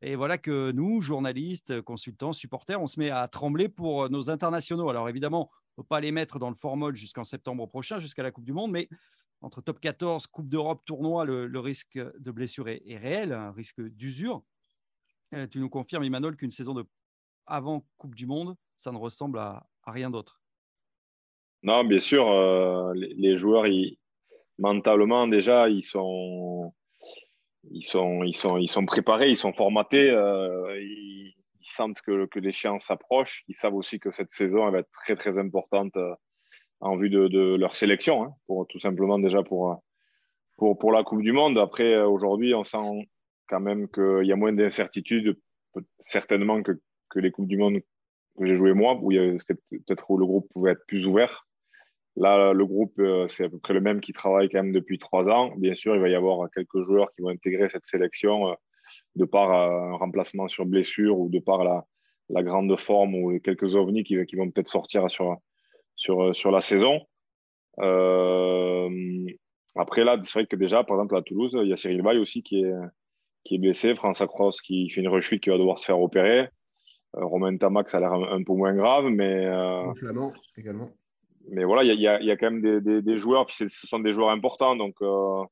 Et voilà que nous, journalistes, consultants, supporters, on se met à trembler pour nos internationaux. Alors évidemment, on ne peut pas les mettre dans le formol jusqu'en septembre prochain, jusqu'à la Coupe du Monde, mais entre top 14, Coupe d'Europe, tournoi, le, risque de blessure est, réel, un risque d'usure. Euh, tu nous confirmes, Emmanuel, qu'une saison de avant Coupe du Monde, ça ne ressemble à, rien d'autre. Non, bien sûr, les, joueurs, mentalement déjà, ils sont, ils sont, ils sont, ils sont préparés, ils sont formatés, euh, ils, sentent que, que l'échéance s'approche, ils savent aussi que cette saison elle va être très très importante en vue de, leur sélection, hein, pour, tout simplement déjà pour, pour, pour la Coupe du Monde. Après, aujourd'hui, on sent quand même qu'il y a moins d'incertitudes, certainement que, que les Coupes du Monde que j'ai joué moi, où c'était peut-être où le groupe pouvait être plus ouvert. Là, le groupe, euh, c'est à peu près le même qui travaille quand même depuis trois ans. Bien sûr, il va y avoir quelques joueurs qui vont intégrer cette sélection euh, de par euh, un remplacement sur blessure ou de par la, grande forme ou quelques ovnis qui, vont peut-être sortir sur, la saison. après, là, c'est vrai que déjà, par exemple, à Toulouse, il y a Cyril Bay aussi qui est, blessé, François Cross qui fait une rechute qui va devoir se faire opérer. Romain Tamac, ça a l'air un, peu moins grave, mais. Flamand également. Mais voilà, il y, y, y a, quand même des, des, joueurs, puis ce sont des joueurs importants, donc euh,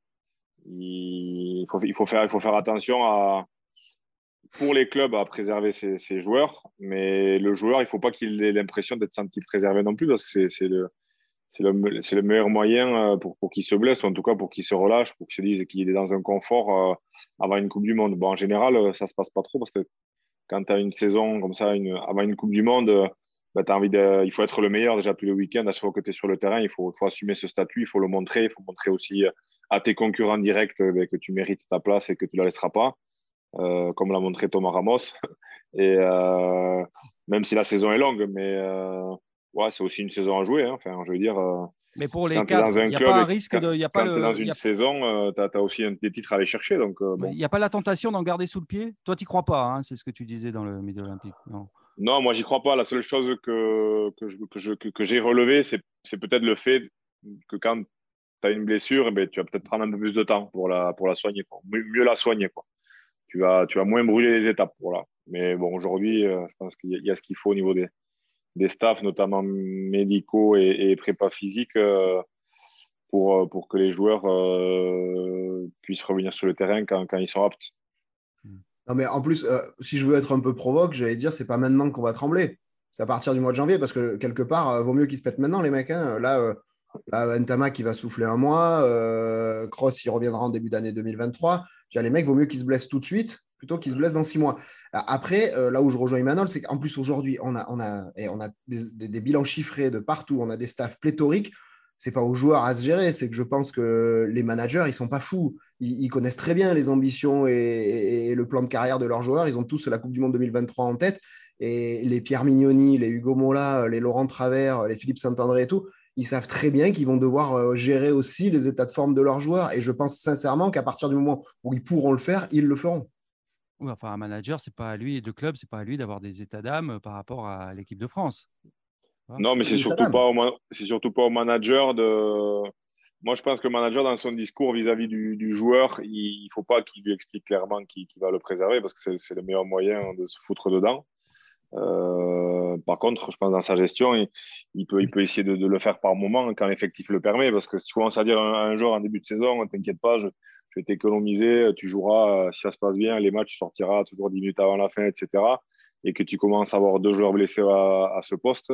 il, faut, il, faut faire, il faut faire attention à, pour les clubs à préserver ces, ces joueurs, mais le joueur, il ne faut pas qu'il ait l'impression d'être senti préservé non plus, parce que c'est le, le, le, meilleur moyen pour, pour qu'il se blesse, ou en tout cas pour qu'il se relâche, pour qu'il se dise qu'il est dans un confort avant une Coupe du Monde. Bon, en général, ça ne se passe pas trop parce que quand tu as une saison comme ça, avant une Coupe du Monde, bah, as envie de, il faut être le meilleur déjà tous les week-ends. À chaque fois que tu es sur le terrain, il faut, faut, assumer ce statut, il faut le montrer. Il faut montrer aussi à tes concurrents directs bah, que tu mérites ta place et que tu ne la laisseras pas, euh, comme l'a montré Thomas Ramos. Et euh, même si la saison est longue, mais euh, ouais, c'est aussi une saison à jouer. Hein. Enfin, je veux dire. Mais pour les cadres, il n'y a pas un risque de. Y a pas le, dans une saison, euh, tu as, aussi des titres à aller chercher. Euh, Il n'y a pas la tentation d'en garder sous le pied? Toi, tu n'y crois pas, hein, c'est ce que tu disais dans le Midi Olympique. Non, non moi, j'y crois pas. La seule chose que, j'ai relevé, c'est peut-être le fait que quand tu as une blessure, eh ben, tu vas peut-être prendre un peu plus de temps pour la, soigner. Mieux, la soigner. Tu, vas, moins brûler les étapes. Mais bon, aujourd'hui, euh, je pense qu'il y, a ce qu'il faut au niveau des, des staffs, notamment médicaux et, prépa physique, euh, pour, euh, pour que les joueurs puissent revenir sur le terrain quand, ils sont aptes. Non, mais en plus, si je veux être un peu provoque, j'allais dire, c'est pas maintenant qu'on va trembler. C'est à partir du mois de janvier, parce que quelque part, vaut mieux qu'ils se pètent maintenant, les mecs. Hein. Là, Ntama qui va souffler un mois, Cross, il reviendra en début d'année 2023. Les mecs, vaut mieux qu'ils se blessent tout de suite plutôt qu'il se blesse dans six mois. Après, euh, là où je rejoins Emmanuel, c'est qu'en plus aujourd'hui, on a des, bilans chiffrés de partout, on a des staffs pléthoriques. C'est pas aux joueurs à se gérer, c'est que je pense que les managers, ils sont pas fous. Ils, connaissent très bien les ambitions et, le plan de carrière de leurs joueurs. Ils ont tous la Coupe du Monde 2023 en tête. Et les Pierre Mignoni, les Hugo Mola, les Laurent Travers, les Philippe Saint-André et tout, ils savent très bien qu'ils vont devoir euh, gérer aussi les états de forme de leurs joueurs. Et je pense sincèrement qu'à partir du moment où ils pourront le faire, ils le feront enfin, un manager, c'est pas à lui, de club, c'est pas à lui d'avoir des états d'âme par rapport à l'équipe de France. Non, mais c'est surtout, pas au, surtout pas au manager de. Moi, je pense que le manager, dans son discours vis-à-vis du, joueur, il ne faut pas qu'il lui explique clairement qu'il va le préserver parce que c'est le meilleur moyen de se foutre dedans. Euh, par contre, je pense dans sa gestion, il, peut, il peut essayer de, le faire par moment quand l'effectif le permet. Parce que si tu commences à dire un, un joueur en début de saison, t'inquiète pas, je, je vais t'économiser, tu joueras, si ça se passe bien, les matchs, tu sortiras toujours 10 minutes avant la fin, etc. Et que tu commences à avoir deux joueurs blessés à, ce poste,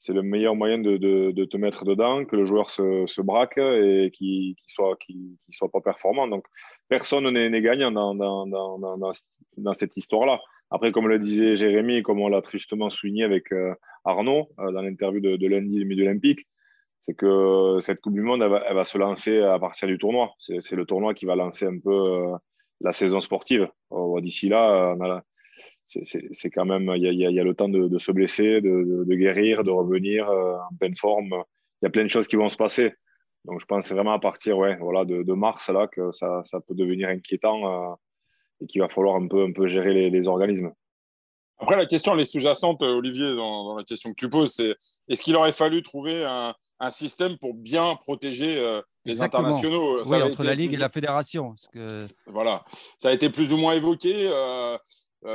c'est le meilleur moyen de, te mettre dedans, que le joueur se, braque et qu'il ne soit, pas performant. Donc, personne n'est gagnant dans, cette histoire-là. Après, comme le disait Jérémy, comme on l'a tristement souligné avec euh, Arnaud euh, dans l'interview de, lundi du Midi Olympique, c'est que cette Coupe du Monde, elle va, se lancer à partir du tournoi. C'est le tournoi qui va lancer un peu euh, la saison sportive. D'ici là, c'est quand même, il y, a, le temps de, se blesser, de, guérir, de revenir euh, en pleine forme. Il y a plein de choses qui vont se passer. Donc, je pense vraiment à partir ouais, voilà, de, mars là, que ça, peut devenir inquiétant. Euh, et qu'il va falloir un peu, un peu gérer les, organismes. Après, la question, elle est sous-jacente, Olivier, dans, la question que tu poses, c'est est-ce qu'il aurait fallu trouver un, système pour bien protéger euh, les internationaux Oui, entre la Ligue et la Fédération. Que... Voilà, ça a été plus ou moins évoqué. Euh, euh,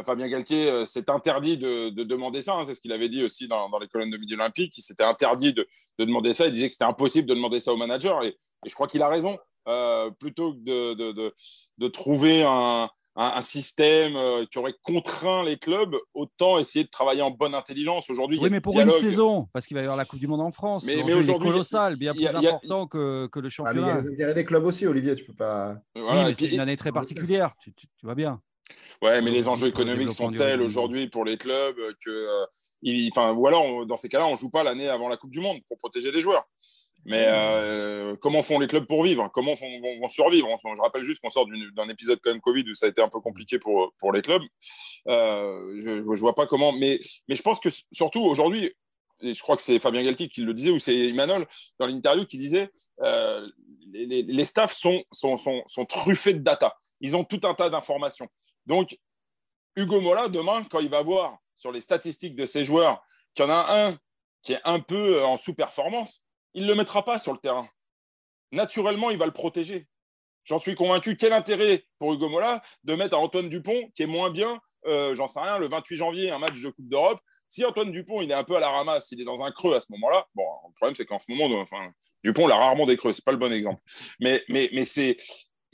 Fabien Galtier s'est interdit de, demander ça. Hein, c'est ce qu'il avait dit aussi dans, les colonnes de Midi Olympique. Il s'était interdit de, demander ça. Il disait que c'était impossible de demander ça au manager. Et, et je crois qu'il a raison. plutôt que de, de trouver un, un, système euh, qui aurait contraint les clubs, autant essayer de travailler en bonne intelligence. Aujourd'hui, oui, mais pour une saison, parce qu'il va y avoir la Coupe du Monde en France. Mais, mais aujourd'hui, colossal, bien plus important que, que, le championnat. Ah, il y a les intérêts des clubs aussi, Olivier. Tu peux pas. oui, mais c'est une année très particulière. Tu, tu, vois bien. Ouais, mais les enjeux économiques sont tels aujourd'hui pour les clubs que, euh, il, enfin, ou alors dans ces cas-là, on joue pas l'année avant la Coupe du Monde pour protéger les joueurs. Mais euh, comment font les clubs pour vivre? Comment font, vont, survivre? Je rappelle juste qu'on sort d'un épisode quand même Covid où ça a été un peu compliqué pour, pour les clubs. Euh, je ne vois pas comment. Mais, mais je pense que surtout aujourd'hui, et je crois que c'est Fabien Galtier qui le disait, ou c'est Emmanuel dans l'interview qui disait euh, les, les, staffs sont, sont, sont, sont, truffés de data. Ils ont tout un tas d'informations. Donc, Hugo Mola, demain, quand il va voir sur les statistiques de ses joueurs qu'il y en a un qui est un peu en sous-performance, il ne le mettra pas sur le terrain. Naturellement, il va le protéger. J'en suis convaincu. Quel intérêt pour Hugo Mola de mettre Antoine Dupont, qui est moins bien, euh, j'en sais rien, le 28 janvier, un match de Coupe d'Europe? Si Antoine Dupont, il est un peu à la ramasse, il est dans un creux à ce moment-là, bon, le problème, c'est qu'en ce moment, enfin, Dupont, il a rarement des creux, c'est pas le bon exemple. Mais, mais, mais c'est,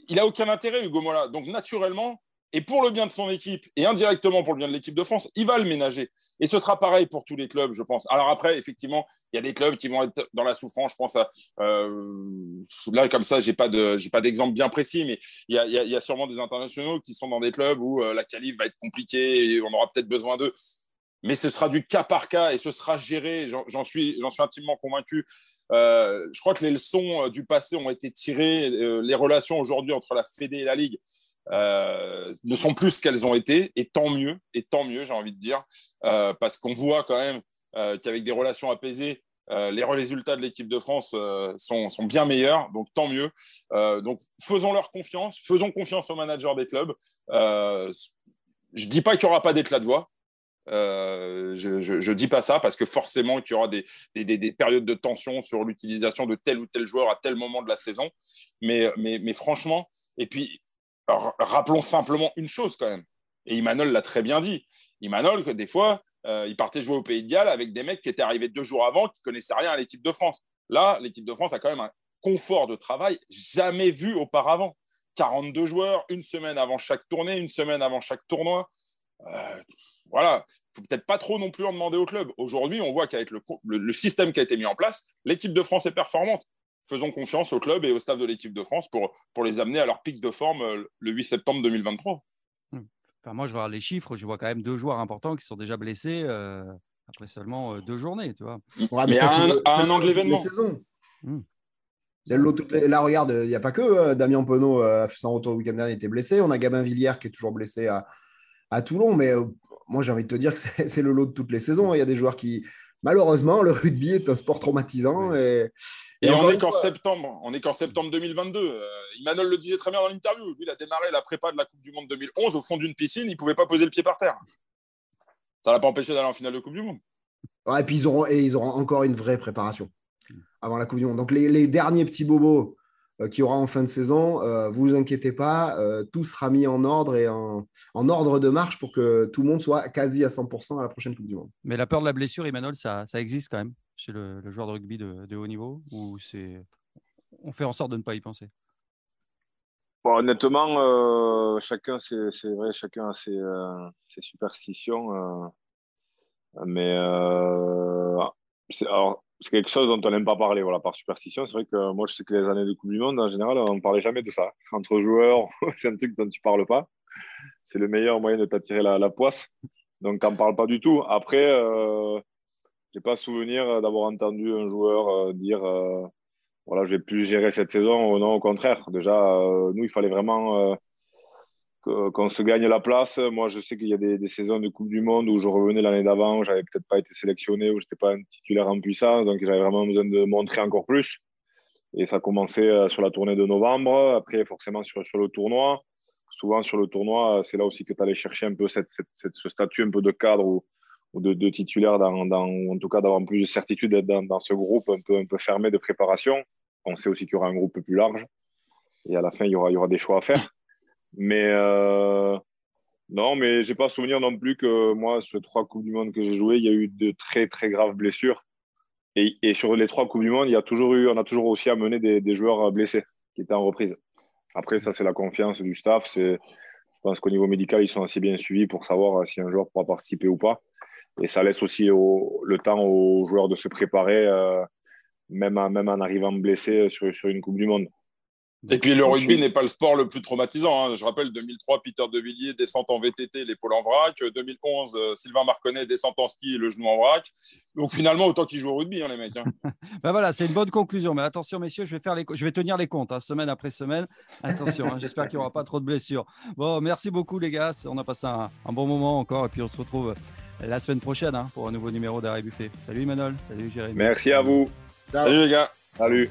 il a aucun intérêt, Hugo Mola. Donc, naturellement, et pour le bien de son équipe et indirectement pour le bien de l'équipe de France, il va le ménager. Et ce sera pareil pour tous les clubs, je pense. Alors après, effectivement, il y a des clubs qui vont être dans la souffrance. Je pense à euh, là comme ça, de, j'ai pas d'exemple bien précis, mais il y, a, y, a, sûrement des internationaux qui sont dans des clubs où euh, la qualif va être compliquée et on aura peut-être besoin d'eux. Mais ce sera du cas par cas et ce sera géré. J'en suis, suis intimement convaincu. Euh, je crois que les leçons du passé ont été tirées. les relations aujourd'hui entre la Fédé et la Ligue euh, ne sont plus ce qu'elles ont été, et tant mieux, et tant mieux, j'ai envie de dire, euh, parce qu'on voit quand même euh, qu'avec des relations apaisées, les résultats de l'équipe de France sont, bien meilleurs, donc tant mieux. donc faisons leur confiance, faisons confiance aux managers des clubs. je ne dis pas qu'il n'y aura pas d'éclat de voix, je ne dis pas ça parce que forcément qu'il y aura des, des, des, périodes de tension sur l'utilisation de tel ou tel joueur à tel moment de la saison. Mais franchement, et puis rappelons simplement une chose quand même. Et Imanol l'a très bien dit. Imanol, que des fois, euh, il partait jouer au Pays de Galles avec des mecs qui étaient arrivés deux jours avant, qui connaissaient rien à l'équipe de France. Là, l'équipe de France a quand même un confort de travail jamais vu auparavant. 42 joueurs, une semaine avant chaque tournée, une semaine avant chaque tournoi. Euh, voilà, il faut peut-être pas trop non plus en demander au club. Aujourd'hui, on voit qu'avec le, système qui a été mis en place, l'équipe de France est performante faisons confiance au club et au staff de l'équipe de France pour, pour les amener à leur pic de forme euh, le 8 septembre 2023. Hum. Enfin, moi, je regarde les chiffres, je vois quand même deux joueurs importants qui sont déjà blessés euh, après seulement euh, deux journées. Tu vois. mais, à, un, à un, an de l'événement. Hum. Là, regarde, il n'y a pas que Damien Penaud a fait son retour le week-end dernier, était blessé. On a Gabin Villière qui est toujours blessé à, à Toulon. Mais moi, j'ai envie de te dire que c'est le lot de toutes les saisons. Il y a des joueurs qui, malheureusement, le rugby est un sport traumatisant. Et, et, on est qu'en septembre. On est qu'en septembre 2022. Euh, Emmanuel le disait très bien dans l'interview. Lui, il a démarré la prépa de la Coupe du Monde 2011 au fond d'une piscine. Il ne pouvait pas poser le pied par terre. Ça ne l'a pas empêché d'aller en finale de Coupe du Monde. et puis ils auront, et ils auront encore une vraie préparation avant la Coupe du Monde. Donc les derniers petits bobos euh, qui aura en fin de saison, euh, vous vous inquiétez pas, euh, tout sera mis en ordre et en, ordre de marche pour que tout le monde soit quasi à 100% à la prochaine Coupe du Monde. Mais la peur de la blessure, Emmanuel, ça, ça existe quand même chez le, joueur de rugby de, haut niveau ou c'est on fait en sorte de ne pas y penser? Honnêtement, chacun, c'est vrai, chacun a ses, ses superstitions. mais alors, c'est quelque chose dont on n'aime pas parler, voilà, par superstition. C'est vrai que moi, je sais que les années de Coupe du Monde, en général, on ne parlait jamais de ça. Entre joueurs, c'est un truc dont tu ne parles pas. C'est le meilleur moyen de t'attirer la, poisse. Donc, on ne parle pas du tout. Après, euh, je n'ai pas souvenir d'avoir entendu un joueur euh, dire euh, voilà, je vais plus gérer cette saison. Non, au contraire. Déjà, nous, il fallait vraiment qu'on se gagne la place. Moi, je sais qu'il y a des, saisons de Coupe du Monde où je revenais l'année d'avant, où j'avais peut-être pas été sélectionné, où je n'étais pas un titulaire en puissance, donc j'avais vraiment besoin de montrer encore plus. Et ça commençait euh, sur la tournée de novembre, après forcément sur, sur le tournoi. souvent sur le tournoi, c'est là aussi que tu allais chercher un peu cette, ce statut un peu de cadre ou, de, titulaire, dans, dans, en tout cas d'avoir plus de certitude dans, dans, ce groupe un peu, un peu fermé de préparation. On sait aussi qu'il y aura un groupe plus large et à la fin, il y aura, il y aura des choix à faire. Mais euh, non, mais j'ai pas souvenir non plus que moi, sur les trois Coupes du Monde que j'ai joué, il y a eu de très très graves blessures. Et, sur les trois Coupes du Monde, il y a toujours eu, on a toujours aussi amené des, joueurs blessés qui étaient en reprise. Après, ça, c'est la confiance du staff. Je pense qu'au niveau médical, ils sont assez bien suivis pour savoir si un joueur pourra participer ou pas. Et ça laisse aussi le temps aux joueurs de se préparer, euh, même, en arrivant blessé sur une Coupe du Monde. Et puis le rugby n'est pas le sport le plus traumatisant. Hein. Je rappelle 2003, Peter De Villiers descend en VTT, l'épaule en vrac. 2011, euh, Sylvain Marconnet descend en ski, le genou en vrac. Donc finalement, autant qu'ils jouent au rugby, hein, les mecs. Hein. ben voilà, c'est une bonne conclusion. Mais attention, messieurs, je vais, faire les... je vais tenir les comptes, semaine après semaine. Attention, j'espère qu'il n'y aura pas trop de blessures. Bon, merci beaucoup, les gars. On a passé un, bon moment encore. Et puis on se retrouve la semaine prochaine pour un nouveau numéro d'Arrêt Buffet. Salut, Emmanuel. Salut, Jérémy. Merci à vous. Salut, les gars. Salut.